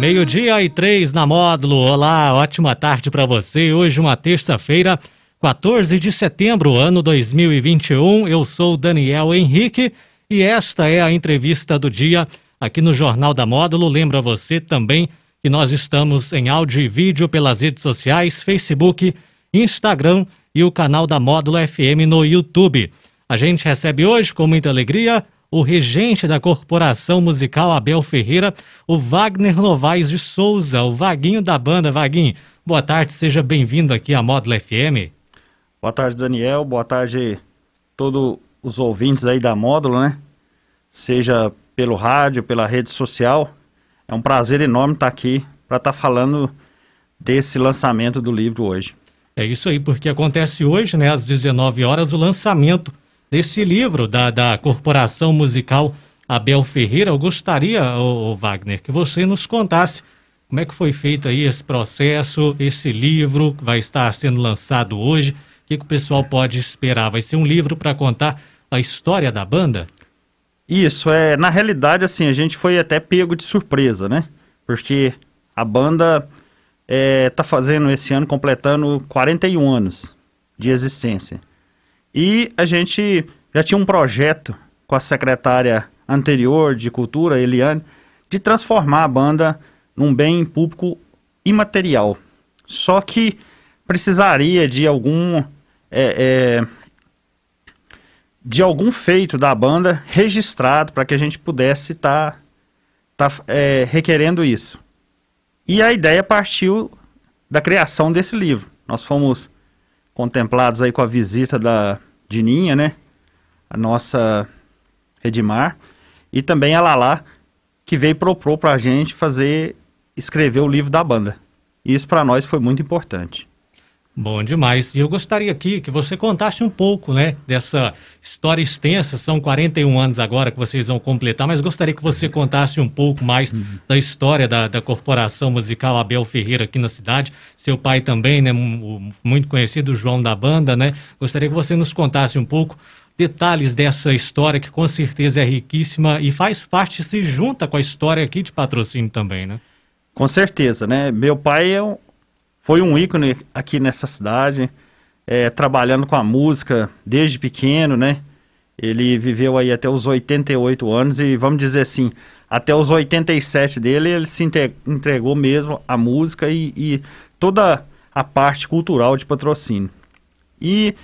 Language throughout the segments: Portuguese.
Meio-dia e três na módulo. Olá, ótima tarde para você. Hoje, uma terça-feira, 14 de setembro, ano 2021. Eu sou Daniel Henrique e esta é a entrevista do dia aqui no Jornal da Módulo. Lembra você também que nós estamos em áudio e vídeo pelas redes sociais, Facebook, Instagram e o canal da Módulo FM no YouTube. A gente recebe hoje, com muita alegria, o regente da Corporação Musical Abel Ferreira, o Wagner Novaes de Souza, o Vaguinho da banda. Vaguinho, boa tarde, seja bem-vindo aqui à Módulo FM. Boa tarde, Daniel. Boa tarde todos os ouvintes aí da Módulo, né? Seja pelo rádio, pela rede social. É um prazer enorme estar aqui para estar falando desse lançamento do livro hoje. É isso aí, porque acontece hoje, né, às 19 horas, o lançamento deste livro da, da Corporação Musical Abel Ferreira. Eu gostaria, ô, ô, Wagner, que você nos contasse como é que foi feito aí esse processo, esse livro que vai estar sendo lançado hoje. O que, que o pessoal pode esperar? Vai ser um livro para contar a história da banda? Isso, é, na realidade, assim, a gente foi até pego de surpresa, né? Porque a banda é, tá fazendo esse ano, completando 41 anos de existência. E a gente já tinha um projeto com a secretária anterior de Cultura, Eliane, de transformar a banda num bem público imaterial. Só que precisaria de algum é, é, de algum feito da banda registrado para que a gente pudesse estar tá, tá, é, requerendo isso. E a ideia partiu da criação desse livro. Nós fomos contemplados aí com a visita da Dininha, né? A nossa Edmar. E também a Lala, que veio propor pra gente fazer, escrever o livro da banda. Isso para nós foi muito importante. Bom demais. E eu gostaria aqui que você contasse um pouco, né, dessa história extensa. São 41 anos agora que vocês vão completar, mas gostaria que você contasse um pouco mais uhum. da história da, da Corporação Musical Abel Ferreira aqui na cidade. Seu pai também, né, muito conhecido, João da Banda, né? Gostaria que você nos contasse um pouco detalhes dessa história que com certeza é riquíssima e faz parte, se junta com a história aqui de patrocínio também, né? Com certeza, né? Meu pai é um foi um ícone aqui nessa cidade, é, trabalhando com a música desde pequeno, né? Ele viveu aí até os 88 anos e vamos dizer assim, até os 87 dele ele se entregou mesmo à música e, e toda a parte cultural de patrocínio. E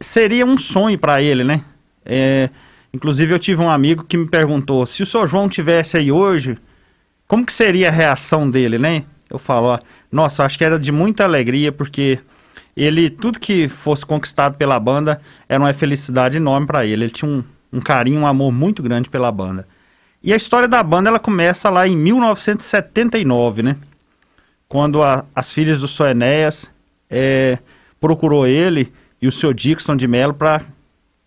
seria um sonho para ele, né? É, inclusive eu tive um amigo que me perguntou se o Sr. João tivesse aí hoje, como que seria a reação dele, né? Eu falo, ó, nossa, acho que era de muita alegria, porque ele, tudo que fosse conquistado pela banda era uma felicidade enorme para ele. Ele tinha um, um carinho, um amor muito grande pela banda. E a história da banda ela começa lá em 1979, né? Quando a, as filhas do Sr. Enéas é, procurou ele e o Sr. Dixon de Mello para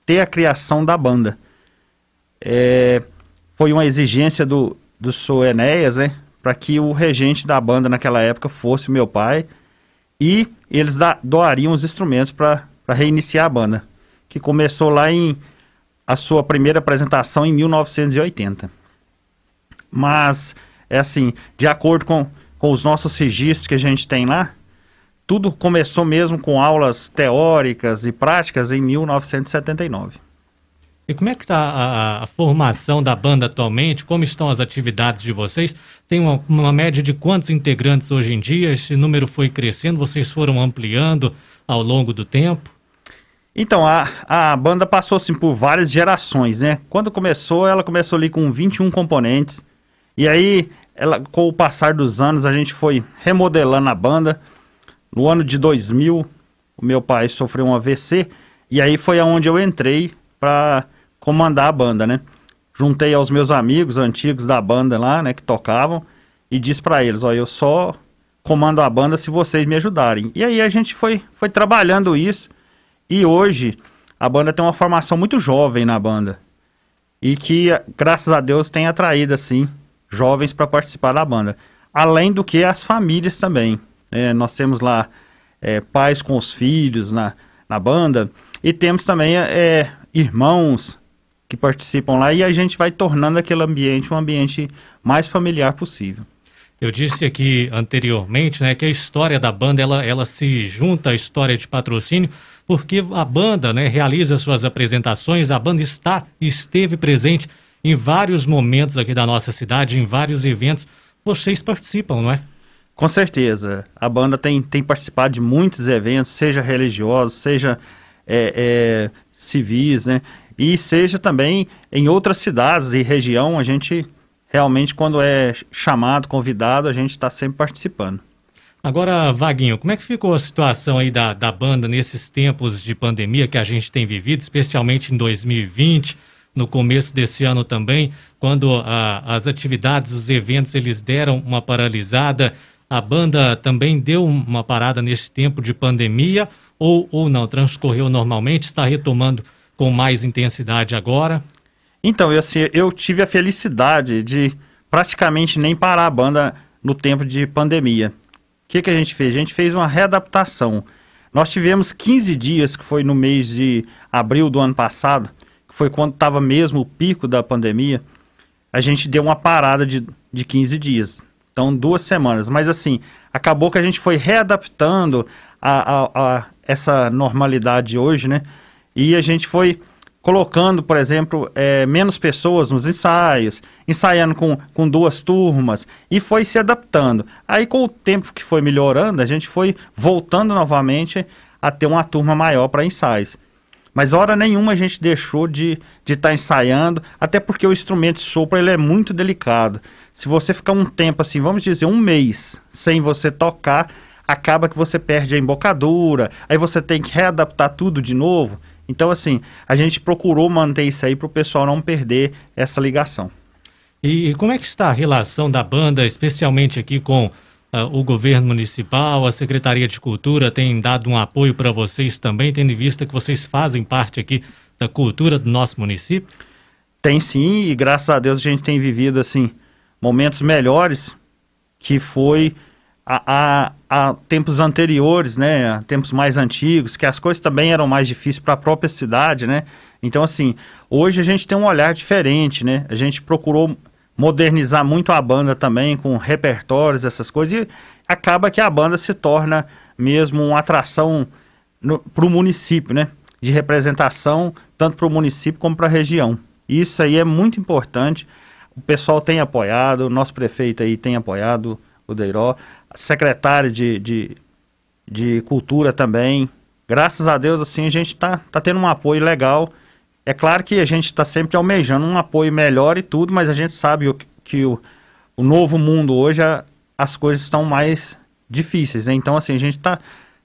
ter a criação da banda. É, foi uma exigência do, do Sr. Enéas, né? Para que o regente da banda naquela época fosse o meu pai e eles da, doariam os instrumentos para reiniciar a banda, que começou lá em a sua primeira apresentação em 1980. Mas, é assim, de acordo com, com os nossos registros que a gente tem lá, tudo começou mesmo com aulas teóricas e práticas em 1979. E como é que está a, a, formação da banda atualmente? Como estão as atividades de vocês? Tem uma, uma, média de quantos integrantes hoje em dia? Esse número foi crescendo? Vocês foram ampliando ao longo do tempo? Então, a, a banda passou assim, por várias gerações, né? Quando começou, ela começou ali com 21 componentes. E aí, ela, com o passar dos anos, a gente foi remodelando a banda. No ano de 2000, o meu pai sofreu um AVC. E aí foi aonde eu entrei para comandar a banda, né? Juntei aos meus amigos antigos da banda lá, né, que tocavam, e disse para eles, ó, eu só comando a banda se vocês me ajudarem. E aí a gente foi, foi trabalhando isso e hoje a banda tem uma formação muito jovem na banda. E que, graças a Deus, tem atraído, assim, jovens para participar da banda. Além do que as famílias também. É, nós temos lá é, pais com os filhos na, na banda. E temos também é, irmãos que participam lá. E a gente vai tornando aquele ambiente um ambiente mais familiar possível. Eu disse aqui anteriormente, né, que a história da banda ela, ela se junta à história de patrocínio, porque a banda, né, realiza suas apresentações, a banda está esteve presente em vários momentos aqui da nossa cidade, em vários eventos. Vocês participam, não é? Com certeza. A banda tem, tem participado de muitos eventos, seja religiosos, seja é, é, civis, né? E seja também em outras cidades e região, a gente realmente, quando é chamado, convidado, a gente está sempre participando. Agora, Vaguinho, como é que ficou a situação aí da, da banda nesses tempos de pandemia que a gente tem vivido, especialmente em 2020, no começo desse ano também, quando a, as atividades, os eventos, eles deram uma paralisada, a banda também deu uma parada nesse tempo de pandemia ou, ou não, transcorreu normalmente, está retomando com mais intensidade agora? Então, eu, assim, eu tive a felicidade de praticamente nem parar a banda no tempo de pandemia. O que, que a gente fez? A gente fez uma readaptação. Nós tivemos 15 dias, que foi no mês de abril do ano passado, que foi quando estava mesmo o pico da pandemia, a gente deu uma parada de, de 15 dias. Então, duas semanas. Mas assim, acabou que a gente foi readaptando a, a, a essa normalidade hoje, né? E a gente foi colocando, por exemplo, é, menos pessoas nos ensaios, ensaiando com, com duas turmas, e foi se adaptando. Aí, com o tempo que foi melhorando, a gente foi voltando novamente a ter uma turma maior para ensaios. Mas hora nenhuma a gente deixou de estar de tá ensaiando, até porque o instrumento de sopro ele é muito delicado. Se você ficar um tempo assim, vamos dizer, um mês sem você tocar, acaba que você perde a embocadura, aí você tem que readaptar tudo de novo. Então, assim, a gente procurou manter isso aí para o pessoal não perder essa ligação. E como é que está a relação da banda, especialmente aqui com uh, o governo municipal, a Secretaria de Cultura tem dado um apoio para vocês também, tendo em vista que vocês fazem parte aqui da cultura do nosso município? Tem sim, e graças a Deus a gente tem vivido, assim, momentos melhores, que foi a, a, a, tempos anteriores, né, a tempos mais antigos, que as coisas também eram mais difíceis para a própria cidade, né? Então, assim, hoje a gente tem um olhar diferente, né? A gente procurou modernizar muito a banda também, com repertórios, essas coisas, e acaba que a banda se torna mesmo uma atração para o município, né? De representação, tanto para o município como para a região. Isso aí é muito importante. O pessoal tem apoiado, o nosso prefeito aí tem apoiado, o Deiró secretário de, de, de Cultura também. Graças a Deus, assim, a gente está tá tendo um apoio legal. É claro que a gente está sempre almejando um apoio melhor e tudo, mas a gente sabe o, que o, o novo mundo hoje, a, as coisas estão mais difíceis, né? Então, assim, a gente está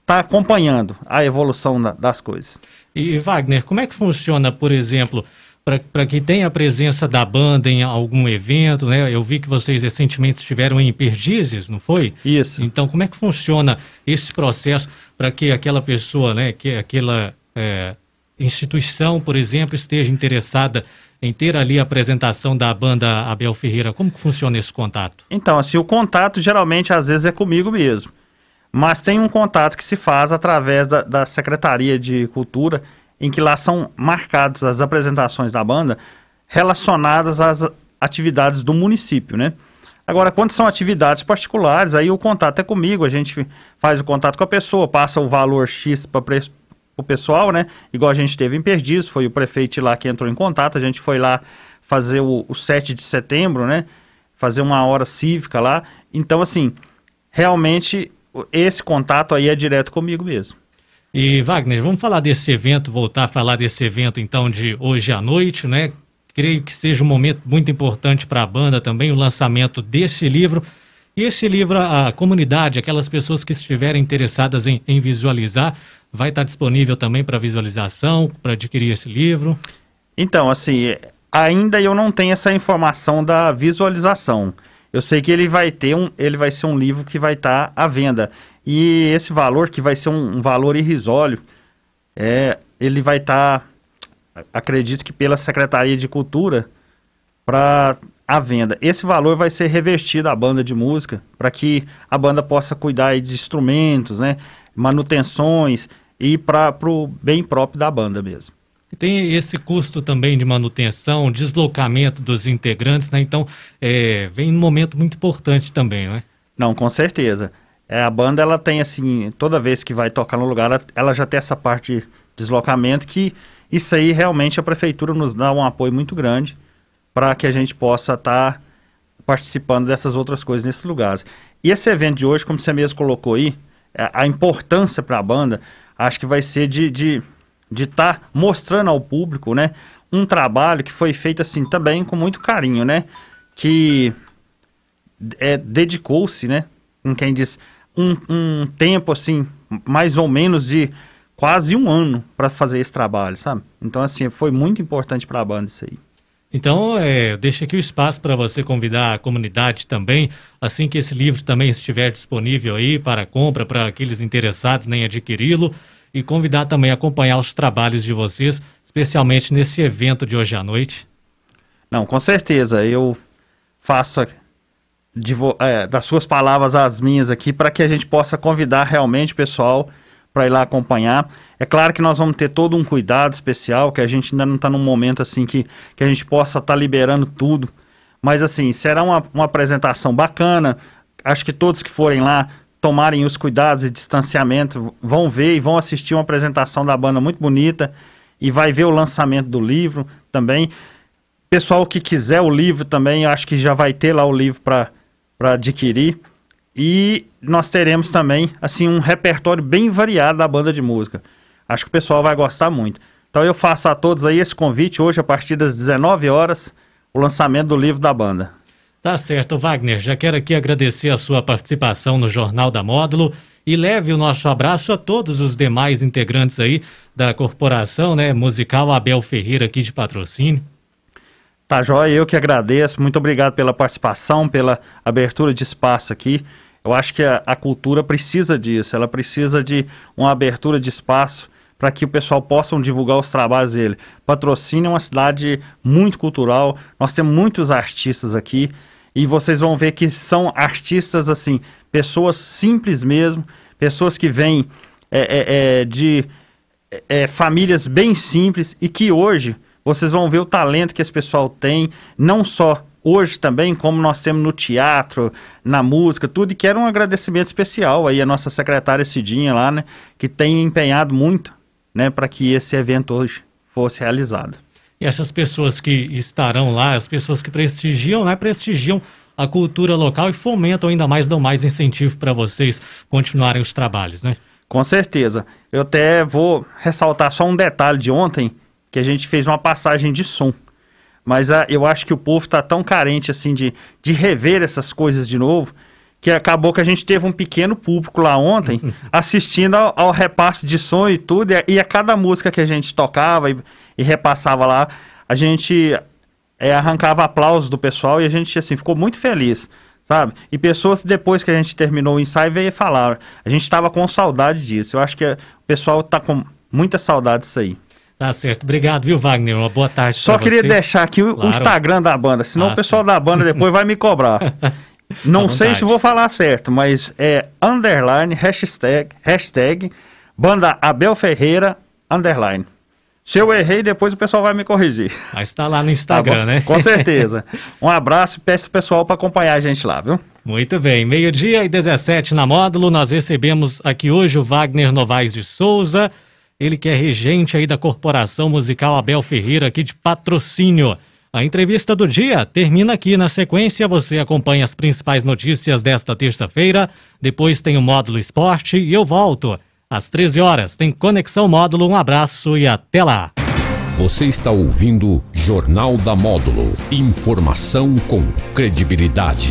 tá acompanhando a evolução da, das coisas. E, Wagner, como é que funciona, por exemplo, para que tenha a presença da banda em algum evento, né? Eu vi que vocês recentemente estiveram em Perdizes, não foi? Isso. Então, como é que funciona esse processo para que aquela pessoa, né, que aquela é, instituição, por exemplo, esteja interessada em ter ali a apresentação da banda Abel Ferreira? Como que funciona esse contato? Então, assim, o contato geralmente às vezes é comigo mesmo. Mas tem um contato que se faz através da, da Secretaria de Cultura em que lá são marcadas as apresentações da banda relacionadas às atividades do município, né? Agora, quando são atividades particulares, aí o contato é comigo, a gente faz o contato com a pessoa, passa o valor X para o pessoal, né? Igual a gente teve em Perdiz, foi o prefeito lá que entrou em contato, a gente foi lá fazer o, o 7 de setembro, né? Fazer uma hora cívica lá. Então, assim, realmente esse contato aí é direto comigo mesmo. E Wagner, vamos falar desse evento, voltar a falar desse evento então de hoje à noite, né? Creio que seja um momento muito importante para a banda também, o lançamento desse livro. E esse livro, a comunidade, aquelas pessoas que estiverem interessadas em, em visualizar, vai estar disponível também para visualização, para adquirir esse livro? Então, assim, ainda eu não tenho essa informação da visualização. Eu sei que ele vai ter um, ele vai ser um livro que vai estar tá à venda. E esse valor, que vai ser um, um valor irrisório, é, ele vai estar, tá, acredito que pela Secretaria de Cultura, para a venda. Esse valor vai ser revertido à banda de música, para que a banda possa cuidar de instrumentos, né, manutenções e para o bem próprio da banda mesmo. Tem esse custo também de manutenção, deslocamento dos integrantes, né? Então, é, vem um momento muito importante também, não é? Não, com certeza. É, a banda, ela tem assim, toda vez que vai tocar no lugar, ela, ela já tem essa parte de deslocamento que isso aí realmente a prefeitura nos dá um apoio muito grande para que a gente possa estar tá participando dessas outras coisas nesses lugares. E esse evento de hoje, como você mesmo colocou aí, a, é, a importância para a banda, acho que vai ser de, de de estar tá mostrando ao público, né, um trabalho que foi feito assim também com muito carinho, né, que é, dedicou-se, né, com quem diz um, um tempo assim, mais ou menos de quase um ano para fazer esse trabalho, sabe? Então assim foi muito importante para a banda isso aí. Então, é, deixa aqui o espaço para você convidar a comunidade também, assim que esse livro também estiver disponível aí para compra para aqueles interessados em adquiri-lo e convidar também a acompanhar os trabalhos de vocês, especialmente nesse evento de hoje à noite. Não, com certeza. Eu faço de, é, das suas palavras as minhas aqui para que a gente possa convidar realmente o pessoal para ir lá acompanhar. É claro que nós vamos ter todo um cuidado especial, que a gente ainda não está num momento assim que, que a gente possa estar tá liberando tudo. Mas assim, será uma, uma apresentação bacana. Acho que todos que forem lá tomarem os cuidados e distanciamento, vão ver e vão assistir uma apresentação da banda muito bonita e vai ver o lançamento do livro também. Pessoal que quiser o livro também, acho que já vai ter lá o livro para adquirir. E nós teremos também assim um repertório bem variado da banda de música. Acho que o pessoal vai gostar muito. Então eu faço a todos aí esse convite hoje a partir das 19 horas, o lançamento do livro da banda. Tá certo, Wagner. Já quero aqui agradecer a sua participação no Jornal da Módulo e leve o nosso abraço a todos os demais integrantes aí da corporação, né, musical Abel Ferreira aqui de patrocínio. Tá joia, eu que agradeço. Muito obrigado pela participação, pela abertura de espaço aqui. Eu acho que a, a cultura precisa disso, ela precisa de uma abertura de espaço para que o pessoal possa divulgar os trabalhos dele. Patrocínio é uma cidade muito cultural, nós temos muitos artistas aqui e vocês vão ver que são artistas assim, pessoas simples mesmo, pessoas que vêm é, é, é, de é, famílias bem simples e que hoje vocês vão ver o talento que esse pessoal tem, não só hoje também, como nós temos no teatro, na música, tudo, e quero um agradecimento especial aí a nossa secretária Cidinha lá, né, que tem empenhado muito, né, para que esse evento hoje fosse realizado. E essas pessoas que estarão lá, as pessoas que prestigiam, né, prestigiam a cultura local e fomentam ainda mais, dão mais incentivo para vocês continuarem os trabalhos, né? Com certeza. Eu até vou ressaltar só um detalhe de ontem, que a gente fez uma passagem de som. Mas a, ah, eu acho que o povo está tão carente assim de, de rever essas coisas de novo, que acabou que a gente teve um pequeno público lá ontem assistindo ao, ao repasse de som e tudo, e a, e a, cada música que a gente tocava e, e repassava lá, a gente é, arrancava aplausos do pessoal e a gente assim ficou muito feliz, sabe? E pessoas depois que a gente terminou o ensaio veio falar, a gente estava com saudade disso. Eu acho que o pessoal está com muita saudade disso aí. Tá certo. Obrigado, viu, Wagner? Uma boa tarde Só queria você. deixar aqui o, claro. o, Instagram da banda, senão ah, o pessoal sim. da banda depois vai me cobrar. Não sei se vou falar certo, mas é underline, hashtag, hashtag, banda Abel Ferreira, underline. Se eu errei, depois o pessoal vai me corrigir. Mas está lá no Instagram, tá né? Com certeza. Um abraço e peço o pessoal para acompanhar a gente lá, viu? Muito bem. Meio-dia e 17 na módulo, nós recebemos aqui hoje o Wagner Novaes de Souza, ele que é regente aí da Corporação Musical Abel Ferreira, aqui de patrocínio. A entrevista do dia termina aqui. Na sequência, você acompanha as principais notícias desta terça-feira. Depois tem o módulo esporte e eu volto. Às 13 horas tem Conexão Módulo. Um abraço e até lá. Você está ouvindo Jornal da Módulo. Informação com credibilidade.